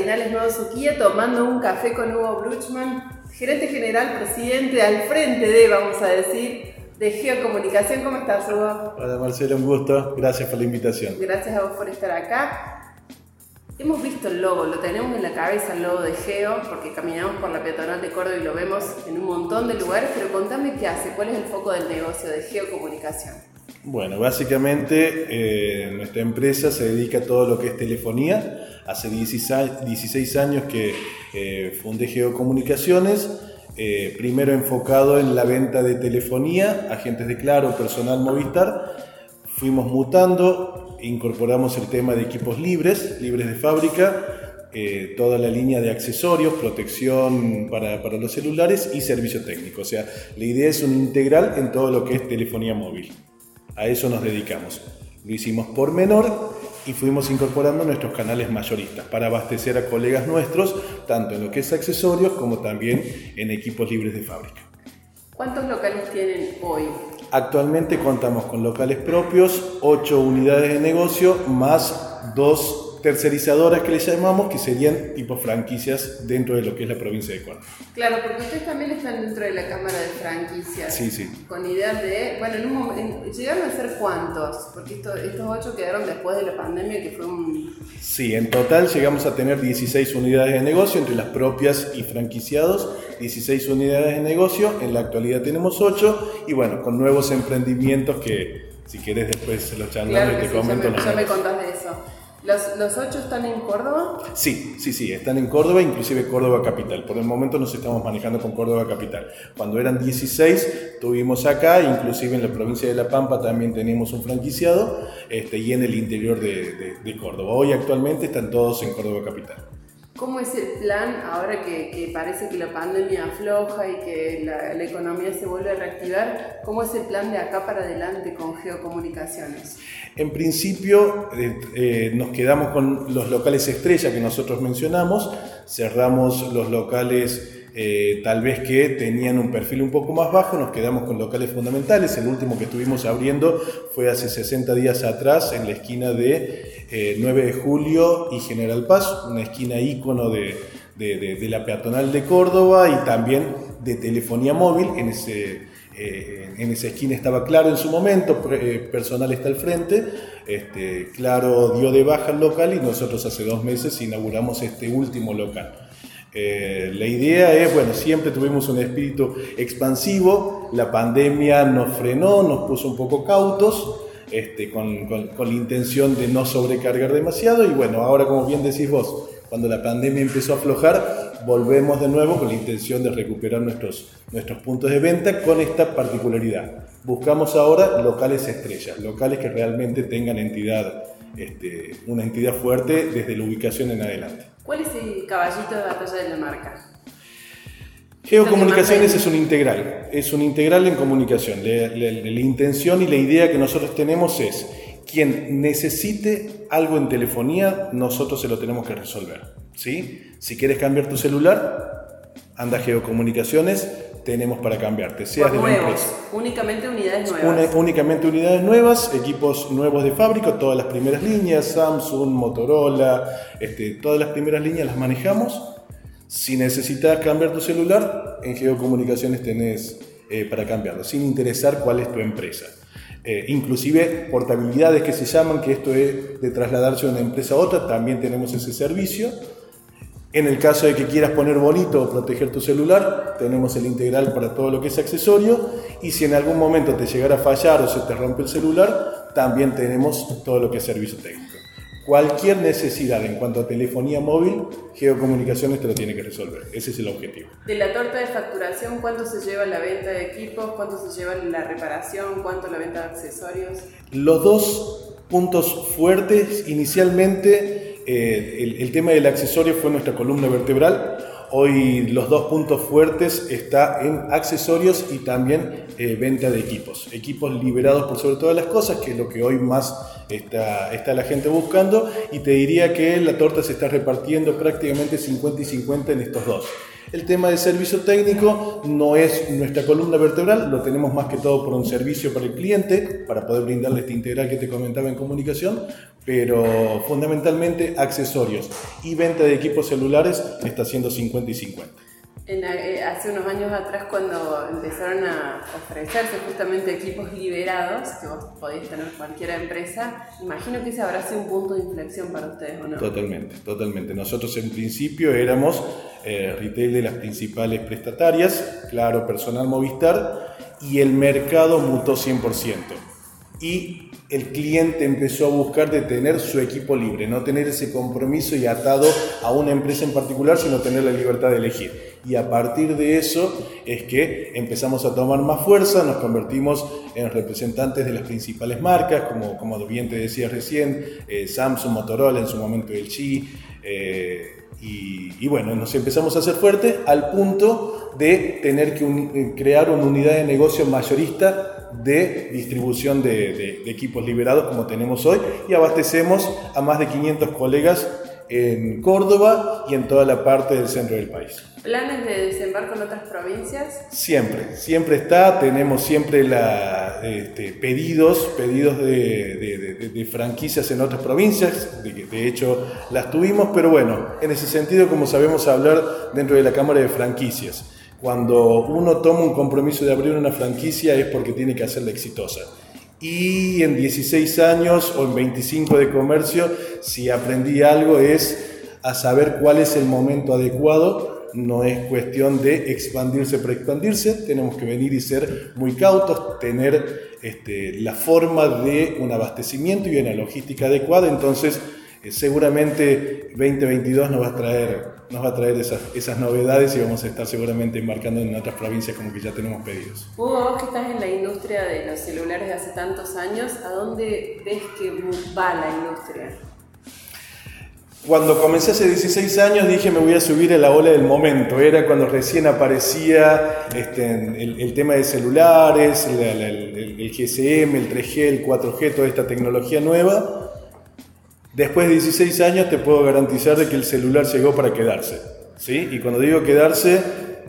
Cardinales Nuevo Suquía tomando un café con Hugo Bruchman, gerente general, presidente, al frente de, vamos a decir, de Geocomunicación. ¿Cómo estás, Hugo? Hola Marcelo, un gusto. Gracias por la invitación. Gracias a vos por estar acá. Hemos visto el logo, lo tenemos en la cabeza el logo de Geo, porque caminamos por la peatonal de Córdoba y lo vemos en un montón de lugares, pero contame qué hace, cuál es el foco del negocio de Geocomunicación. Bueno, básicamente eh, nuestra empresa se dedica a todo lo que es telefonía. Hace 16, años que eh, fundé Geocomunicaciones, eh, primero enfocado en la venta de telefonía, agentes de Claro, personal Movistar. Fuimos mutando, incorporamos el tema de equipos libres, libres de fábrica, toda la línea de accesorios, protección para, para, los celulares y servicio técnico. O sea, la idea es un integral en todo lo que es telefonía móvil. A eso nos dedicamos. Lo hicimos por menor y fuimos incorporando nuestros canales mayoristas para abastecer a colegas nuestros, tanto en lo que es accesorios como también en equipos libres de fábrica. ¿Cuántos locales tienen hoy? Actualmente contamos con locales propios, 8 unidades de negocio más 2 tercerizadoras que le llamamos, que serían tipo franquicias dentro de lo que es la provincia de Córdoba. Claro, porque ustedes también están dentro de la Cámara de Franquicias. Sí, sí. Con ideas de, bueno, en un momento, ¿llegaron a ser cuántos? Porque estos ocho quedaron después de la pandemia, que fue un... Sí, en total llegamos a tener 16 unidades de negocio, entre las propias y franquiciados, 16 unidades de negocio, en la actualidad tenemos 8, y bueno, con nuevos emprendimientos que si quieres después se los charlamos y te comento. Ya me, ya me contás. ¿Los, ¿Los, ocho están en Córdoba? Sí, sí, sí, están en Córdoba, inclusive Córdoba Capital. Por el momento nos estamos manejando con Córdoba Capital. Cuando eran 16, tuvimos acá, inclusive en la provincia de La Pampa también teníamos un franquiciado, este, y en el interior de Córdoba. Hoy actualmente están todos en Córdoba Capital. ¿Cómo es el plan ahora que, parece que la pandemia afloja y que la, economía se vuelve a reactivar? ¿Cómo es el plan de acá para adelante con geocomunicaciones? En principio eh, eh, nos quedamos con los locales estrella que nosotros mencionamos, cerramos los locales eh, tal vez que tenían un perfil un poco más bajo, nos quedamos con locales fundamentales. El último que estuvimos abriendo fue hace 60 días atrás en la esquina de 9 de julio y General Paz, una esquina ícono de, de, la peatonal de Córdoba y también de telefonía móvil. En, ese, eh, en esa esquina estaba Claro en su momento, eh, personal está al frente. Este, claro dio de baja el local y nosotros hace dos meses inauguramos este último local. Eh, la idea es, bueno, siempre tuvimos un espíritu expansivo, la pandemia nos frenó, nos puso un poco cautos, este, con, la intención de no sobrecargar demasiado y bueno, ahora como bien decís vos, cuando la pandemia empezó a aflojar, volvemos de nuevo con la intención de recuperar nuestros, nuestros puntos de venta con esta particularidad. Buscamos ahora locales estrellas, locales que realmente tengan entidad, este, una entidad fuerte desde la ubicación en adelante. ¿Cuál es el caballito de batalla de la marca? Geocomunicaciones es un integral, es un integral en comunicación. La, intención y la idea que nosotros tenemos es, quien necesite algo en telefonía, nosotros se lo tenemos que resolver. ¿sí? Si quieres cambiar tu celular, anda Geocomunicaciones, tenemos para cambiarte. Seas de nuevos, únicamente unidades nuevas. únicamente unidades nuevas, equipos nuevos de fábrica, todas las primeras líneas, Samsung, Motorola, este, todas las primeras líneas las manejamos si necesitas cambiar tu celular, en Geocomunicaciones tenés eh, para cambiarlo, sin interesar cuál es tu empresa. Eh, inclusive portabilidades que se llaman, que esto es de trasladarse de una empresa a otra, también tenemos ese servicio. En el caso de que quieras poner bonito o proteger tu celular, tenemos el integral para todo lo que es accesorio. Y si en algún momento te llegara a fallar o se te rompe el celular, también tenemos todo lo que es servicio técnico. Cualquier necesidad en cuanto a telefonía móvil, Geocomunicaciones te lo tiene que resolver. Ese es el objetivo. De la torta de facturación, ¿cuánto se lleva la venta de equipos? ¿Cuánto se lleva la reparación? ¿Cuánto la venta de accesorios? Los dos puntos fuertes, inicialmente, eh, el tema del accesorio fue nuestra columna vertebral Hoy los dos puntos fuertes está en accesorios y también eh, venta de equipos. Equipos liberados por sobre todas las cosas, que es lo que hoy más está, está la gente buscando. Y te diría que la torta se está repartiendo prácticamente 50 y 50 en estos dos. El tema de servicio técnico no es nuestra columna vertebral, lo tenemos más que todo por un servicio para el cliente, para poder brindarle este integral que te comentaba en comunicación, pero fundamentalmente accesorios y venta de equipos celulares está siendo 50 y 50. Eh, hace unos años atrás cuando empezaron a ofrecerse justamente equipos liberados, que vos podéis tener cualquier empresa, imagino que ese habrá sido un punto de inflexión para ustedes, ¿o no? Totalmente, totalmente. Nosotros en principio éramos eh, retail de las principales prestatarias, claro, personal Movistar, y el mercado mutó 100%. Y el cliente empezó a buscar de tener su equipo libre, no tener ese compromiso y atado a una empresa en particular, sino tener la libertad de elegir. Y a partir de eso es que empezamos a tomar más fuerza, nos convertimos en representantes de las principales marcas, como, como bien te decía recién, eh, Samsung, Motorola, en su momento el Qi, eh, y, bueno, nos empezamos a hacer fuertes al punto de tener que eh, crear una unidad de negocio mayorista de distribución de, de, equipos liberados como tenemos hoy y abastecemos a más de 500 colegas en Córdoba y en toda la parte del centro del país. ¿Planes de desembarco en otras provincias? Siempre, siempre está. Tenemos siempre la, este, pedidos, pedidos de, de, franquicias en otras provincias. De, hecho, las tuvimos, pero bueno, en ese sentido, como sabemos hablar dentro de la Cámara de Franquicias, cuando uno toma un compromiso de abrir una franquicia es porque tiene que hacerla exitosa. Y en 16 años o en 25 de comercio, si aprendí algo es a saber cuál es el momento adecuado. No es cuestión de expandirse para expandirse, tenemos que venir y ser muy cautos, tener este, la forma de un abastecimiento y una logística adecuada. Entonces, eh, seguramente 2022 nos va a traer, nos va a traer esas, esas novedades y vamos a estar seguramente embarcando en otras provincias como que ya tenemos pedidos. Hugo, vos que estás en la industria de los celulares de hace tantos años, ¿a dónde ves que va la industria? Cuando comencé hace 16 años dije me voy a subir a la ola del momento. Era cuando recién aparecía este, el, tema de celulares, el, el, GSM, el 3G, el 4G, toda esta tecnología nueva. Después de 16 años te puedo garantizar de que el celular llegó para quedarse. ¿sí? Y cuando digo quedarse,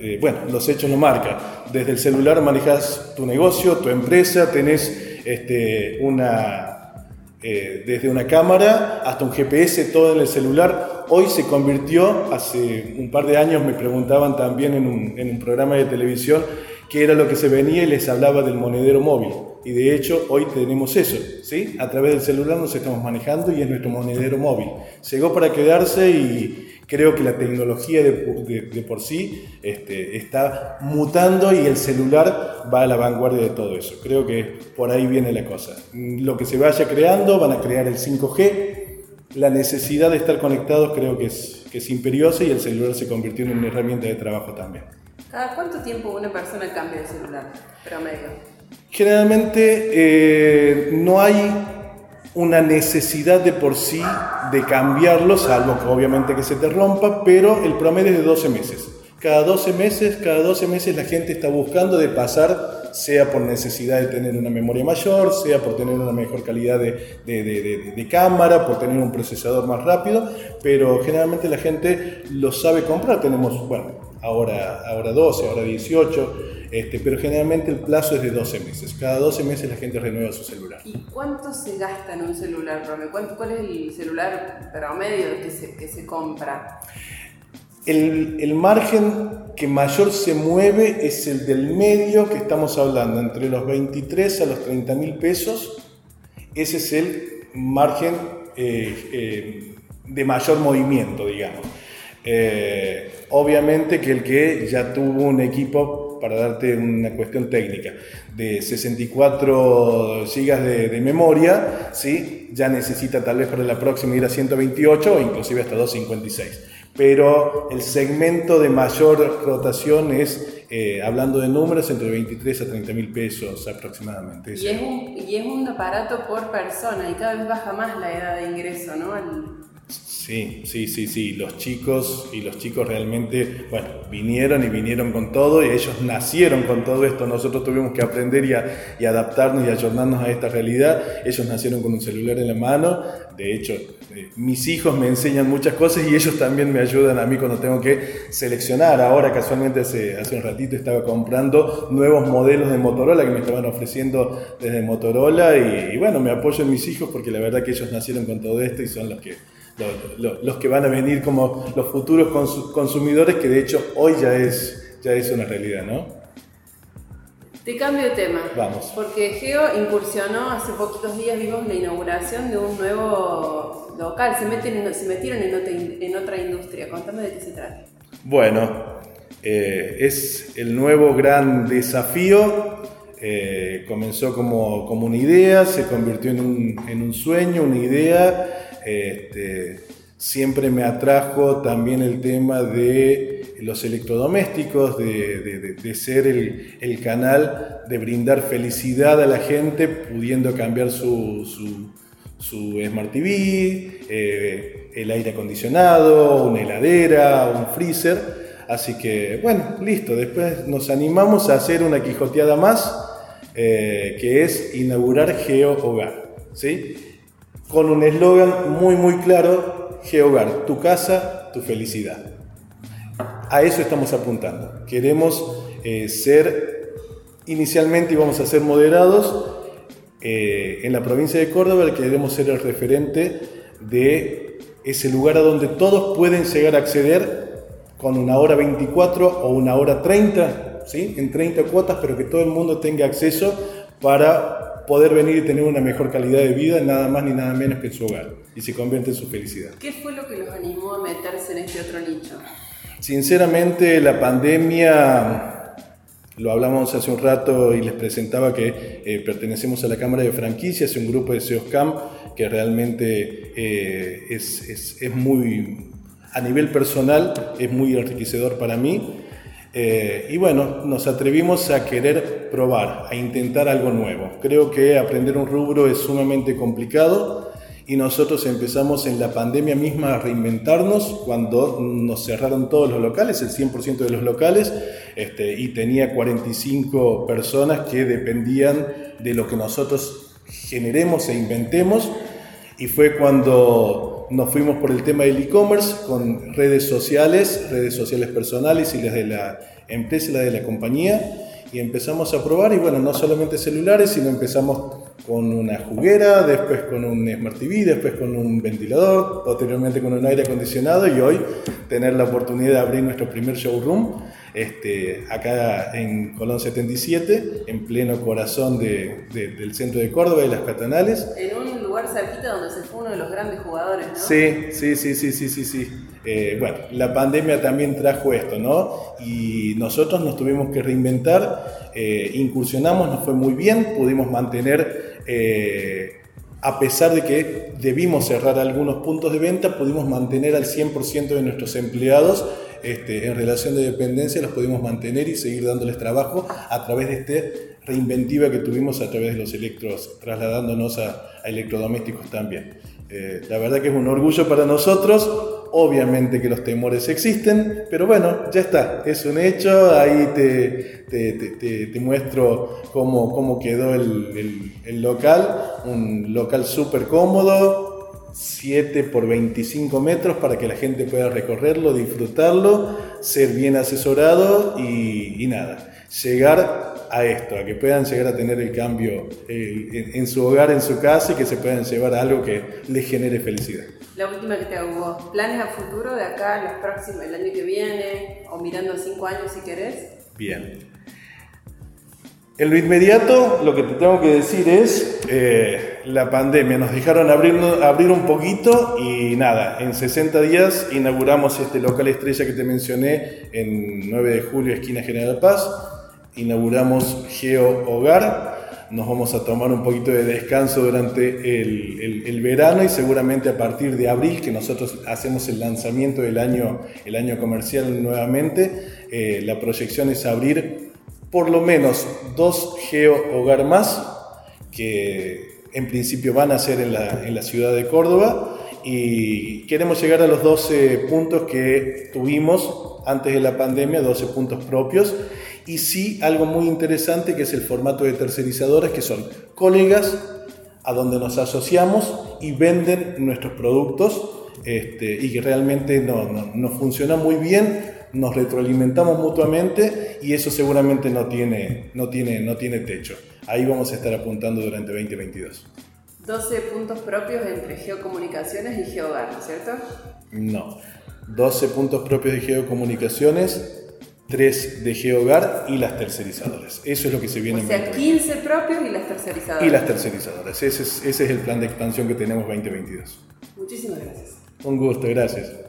eh, bueno, los hechos lo marcan. Desde el celular manejas tu negocio, tu empresa, tenés este, una, eh, desde una cámara hasta un GPS, todo en el celular. Hoy se convirtió, hace un par de años me preguntaban también en un, en un programa de televisión, que era lo que se venía y les hablaba del monedero móvil. Y de hecho hoy tenemos eso, ¿sí? A través del celular nos estamos manejando y es nuestro monedero móvil. Llegó para quedarse y creo que la tecnología de, por sí este, está mutando y el celular va a la vanguardia de todo eso. Creo que por ahí viene la cosa. Lo que se vaya creando, van a crear el 5G. La necesidad de estar conectados creo que es, que es imperiosa y el celular se convirtió en una herramienta de trabajo también. ¿Cada cuánto tiempo una persona cambia de celular promedio? Generalmente eh, no hay una necesidad de por sí de cambiarlo, salvo que obviamente que se te rompa, pero el promedio es de 12 meses. Cada 12 meses, cada 12 meses la gente está buscando de pasar, sea por necesidad de tener una memoria mayor, sea por tener una mejor calidad de, de, de, de cámara, por tener un procesador más rápido, pero generalmente la gente lo sabe comprar. Tenemos, bueno, ahora, ahora 12, ahora 18, este, pero generalmente el plazo es de 12 meses. Cada 12 meses la gente renueva su celular. ¿Y cuánto se gasta en un celular, ¿Cuánto, ¿Cuál es el celular promedio que se, que se compra? El, el, margen que mayor se mueve es el del medio que estamos hablando, entre los 23 a los 30 mil pesos. Ese es el margen eh, eh, de mayor movimiento, digamos. Eh, obviamente que el que ya tuvo un equipo, para darte una cuestión técnica, de 64 GB de, memoria, ¿sí? ya necesita tal vez para la próxima ir a 128 o inclusive hasta 256. Pero el segmento de mayor rotación es, eh, hablando de números, entre 23 a 30 mil pesos aproximadamente. Y es, un, y es, un, aparato por persona y cada vez baja más la edad de ingreso, ¿no? Sí, sí, sí, sí. Los chicos y los chicos realmente, bueno, vinieron y vinieron con todo y ellos nacieron con todo esto. Nosotros tuvimos que aprender y, adaptarnos y ayornarnos a esta realidad. Ellos nacieron con un celular en la mano. De hecho, eh, mis hijos me enseñan muchas cosas y ellos también me ayudan a mí cuando tengo que seleccionar. Ahora casualmente hace, hace un ratito estaba comprando nuevos modelos de Motorola que me estaban ofreciendo desde Motorola y, y bueno, me apoyo en mis hijos porque la verdad que ellos nacieron con todo esto y son los que los, que van a venir como los futuros consumidores, que de hecho hoy ya es, ya es una realidad, ¿no? Te cambio de tema. Vamos. Porque Geo incursionó hace poquitos días, vimos la inauguración de un nuevo local. Se, meten, se metieron en otra, en otra industria. Contame de qué se trata. Bueno, eh, es el nuevo gran desafío. Eh, comenzó como, como, una idea, se convirtió en un, en un sueño, una idea este, siempre me atrajo también el tema de los electrodomésticos, de, ser el, canal de brindar felicidad a la gente pudiendo cambiar su, su, Smart TV, eh, el aire acondicionado, una heladera, un freezer. Así que, bueno, listo. Después nos animamos a hacer una quijoteada más, eh, que es inaugurar Geo Hogar. ¿sí? Con un eslogan muy muy claro, Geogar, tu casa, tu felicidad. A eso estamos apuntando. Queremos eh, ser, inicialmente íbamos a ser moderados, eh, en la provincia de Córdoba queremos ser el referente de ese lugar a donde todos pueden llegar a acceder con una hora 24 o una hora 30, ¿sí? en 30 cuotas, pero que todo el mundo tenga acceso para poder venir y tener una mejor calidad de vida, nada más ni nada menos que en su hogar, y se convierte en su felicidad. ¿Qué fue lo que los animó a meterse en este otro nicho? Sinceramente, la pandemia, lo hablamos hace un rato y les presentaba que eh, pertenecemos a la Cámara de Franquicias, un grupo de SEOSCAM que realmente eh, es, es, es muy, a nivel personal, es muy enriquecedor para mí eh, y bueno, nos atrevimos a querer probar, a intentar algo nuevo. Creo que aprender un rubro es sumamente complicado y nosotros empezamos en la pandemia misma a reinventarnos cuando nos cerraron todos los locales, el 100% de los locales, este, y tenía 45 personas que dependían de lo que nosotros generemos e inventemos. Y fue cuando nos fuimos por el tema del e-commerce con redes sociales, redes sociales personales y las de la empresa y las de la compañía. Y empezamos a probar y bueno, no solamente celulares, sino empezamos con una juguera, después con un Smart TV, después con un ventilador, posteriormente con un aire acondicionado y hoy tener la oportunidad de abrir nuestro primer showroom este, acá en Colón 77, en pleno corazón de, del centro de Córdoba y las Catanales. En un cerquita donde se fue uno de los grandes jugadores, ¿no? Sí, sí, sí, sí, sí, sí. sí. Eh, bueno, la pandemia también trajo esto, ¿no? Y nosotros nos tuvimos que reinventar, eh, incursionamos, nos fue muy bien, pudimos mantener... Eh, a pesar de que debimos cerrar algunos puntos de venta, pudimos mantener al 100% de nuestros empleados este, en relación de dependencia, los pudimos mantener y seguir dándoles trabajo a través de este reinventiva que tuvimos a través de los electros, trasladándonos a, electrodomésticos también. Eh, la verdad que es un orgullo para nosotros, obviamente que los temores existen, pero bueno, ya está, es un hecho, ahí te, te, muestro cómo, cómo quedó el, el local, un local súper cómodo, 7 por 25 metros para que la gente pueda recorrerlo, disfrutarlo, ser bien asesorado y, y nada, llegar a esto, a que puedan llegar a tener el cambio eh, en, su hogar, en su casa y que se puedan llevar a algo que les genere felicidad. La última que te hago, ¿planes a futuro de acá, los próximos, el año que viene o mirando cinco años si querés? Bien. En lo inmediato, lo que te tengo que decir es eh, la pandemia. Nos dejaron abrir, abrir un poquito y nada, en 60 días inauguramos este local estrella que te mencioné en 9 de julio, esquina General Paz inauguramos Geo Hogar. Nos vamos a tomar un poquito de descanso durante el, verano y seguramente a partir de abril, que nosotros hacemos el lanzamiento del año, el año comercial nuevamente, eh, la proyección es abrir por lo menos dos Geo Hogar más, que en principio van a ser en la, en la ciudad de Córdoba y queremos llegar a los 12 puntos que tuvimos antes de la pandemia, 12 puntos propios. Y sí, algo muy interesante que es el formato de tercerizadores, que son colegas a donde nos asociamos y venden nuestros productos este, y que realmente no, no, funciona muy bien, nos retroalimentamos mutuamente y eso seguramente no tiene, no, tiene, no tiene techo. Ahí vamos a estar apuntando durante 2022. 12 puntos propios entre geocomunicaciones y geogar, ¿cierto? No, 12 puntos propios de geocomunicaciones, 3 de geogar y las tercerizadoras. Eso es lo que se viene o sea, 15 propios y las tercerizadoras. Y las tercerizadoras. Ese es, ese es el plan de expansión que tenemos 2022. Muchísimas gracias. Un gusto, gracias.